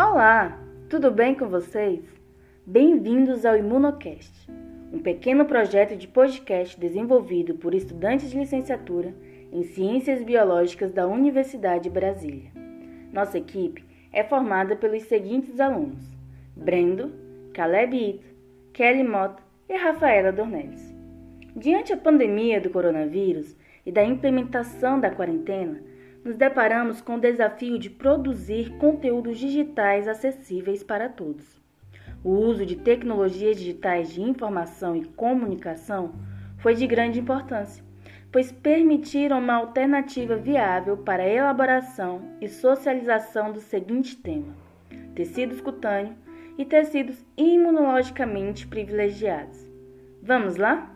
Olá, tudo bem com vocês? Bem-vindos ao Imunocast, um pequeno projeto de podcast desenvolvido por estudantes de licenciatura em Ciências Biológicas da Universidade de Brasília. Nossa equipe é formada pelos seguintes alunos: Brendo, Caleb Ito, Kelly Mota e Rafaela Dornelles. Diante a pandemia do coronavírus e da implementação da quarentena, nos deparamos com o desafio de produzir conteúdos digitais acessíveis para todos. O uso de tecnologias digitais de informação e comunicação foi de grande importância, pois permitiram uma alternativa viável para a elaboração e socialização do seguinte tema: tecidos cutâneos e tecidos imunologicamente privilegiados. Vamos lá?